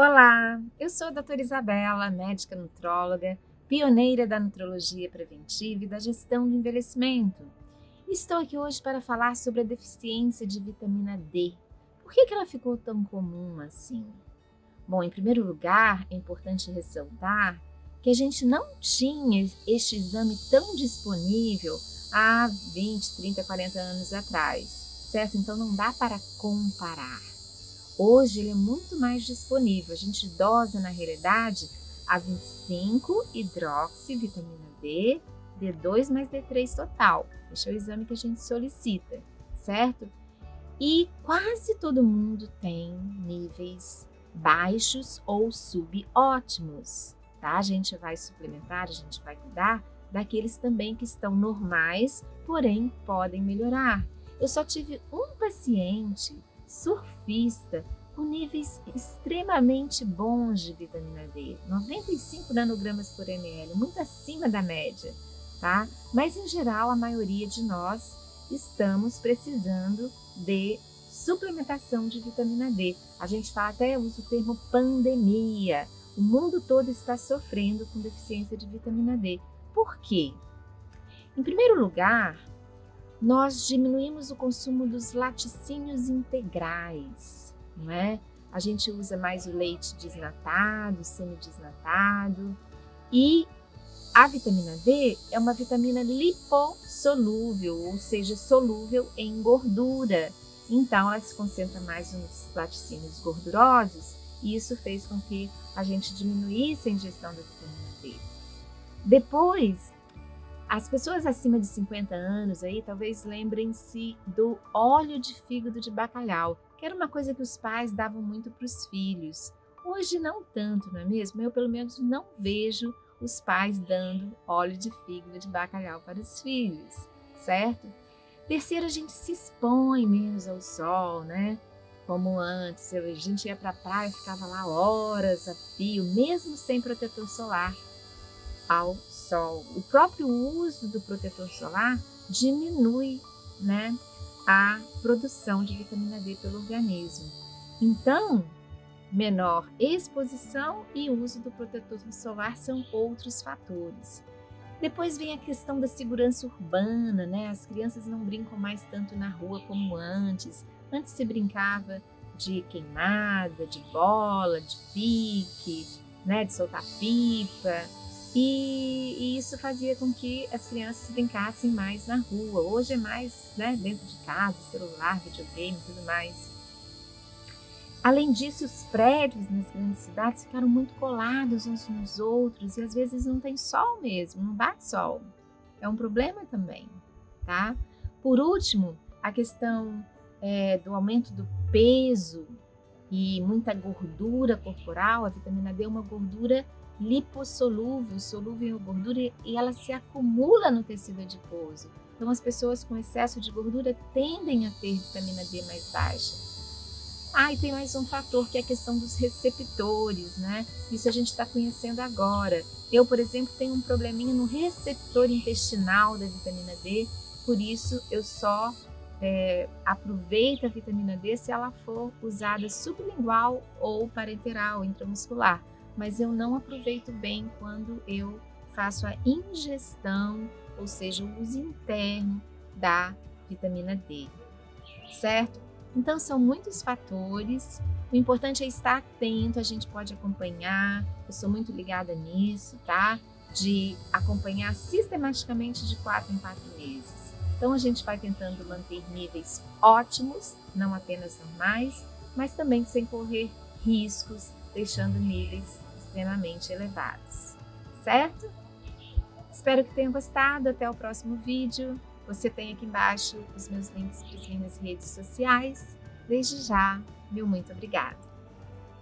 Olá, eu sou a doutora Isabela, médica nutróloga, pioneira da nutrologia preventiva e da gestão do envelhecimento. Estou aqui hoje para falar sobre a deficiência de vitamina D. Por que, que ela ficou tão comum assim? Bom, em primeiro lugar, é importante ressaltar que a gente não tinha este exame tão disponível há 20, 30, 40 anos atrás, certo? Então não dá para comparar. Hoje ele é muito mais disponível. A gente dosa na realidade a 25 hidroxivitamina D, D2 mais D3 total. Esse é o exame que a gente solicita, certo? E quase todo mundo tem níveis baixos ou subótimos, tá? A gente vai suplementar, a gente vai cuidar daqueles também que estão normais, porém podem melhorar. Eu só tive um paciente surfista com níveis extremamente bons de vitamina D, 95 nanogramas por ml, muito acima da média, tá? Mas em geral, a maioria de nós estamos precisando de suplementação de vitamina D. A gente fala até usa o termo pandemia. O mundo todo está sofrendo com deficiência de vitamina D. Por quê? Em primeiro lugar, nós diminuímos o consumo dos laticínios integrais, não é? A gente usa mais o leite desnatado, semidesnatado e a vitamina D é uma vitamina lipossolúvel, ou seja, solúvel em gordura. Então, ela se concentra mais nos laticínios gordurosos e isso fez com que a gente diminuísse a ingestão da vitamina D. Depois, as pessoas acima de 50 anos aí talvez lembrem-se do óleo de fígado de bacalhau, que era uma coisa que os pais davam muito para os filhos. Hoje não tanto, não é mesmo? Eu pelo menos não vejo os pais dando óleo de fígado de bacalhau para os filhos, certo? Terceiro, a gente se expõe menos ao sol, né? Como antes, a gente ia para a praia, ficava lá horas a fio, mesmo sem protetor solar ao sol. O próprio uso do protetor solar diminui né, a produção de vitamina D pelo organismo. Então, menor exposição e uso do protetor solar são outros fatores. Depois vem a questão da segurança urbana, né? As crianças não brincam mais tanto na rua como antes. Antes se brincava de queimada, de bola, de pique, né? De soltar pipa. E, e, isso fazia com que as crianças brincassem mais na rua. Hoje é mais né, dentro de casa, celular, videogame e tudo mais. Além disso, os prédios nas grandes cidades ficaram muito colados uns nos outros e às vezes não tem sol mesmo, não bate sol. É um problema também, tá? Por último, a questão é, do aumento do peso e muita gordura corporal. A vitamina D é uma gordura lipossolúvel, solúvel em gordura e ela se acumula no tecido adiposo. Então, as pessoas com excesso de gordura tendem a ter vitamina D mais baixa. Ah, e tem mais um fator que é a questão dos receptores, né? Isso a gente está conhecendo agora. Eu, por exemplo, tenho um probleminha no receptor intestinal da vitamina D, por isso eu só é, aproveito a vitamina D se ela for usada sublingual ou parenteral, intramuscular mas eu não aproveito bem quando eu faço a ingestão, ou seja, o uso interno da vitamina D, certo? Então são muitos fatores. O importante é estar atento, a gente pode acompanhar. Eu sou muito ligada nisso, tá? De acompanhar sistematicamente de quatro em quatro meses. Então a gente vai tentando manter níveis ótimos, não apenas normais, mas também sem correr riscos, deixando níveis extremamente elevados, certo? Espero que tenham gostado. Até o próximo vídeo. Você tem aqui embaixo os meus links para as minhas redes sociais. Desde já, meu muito obrigada.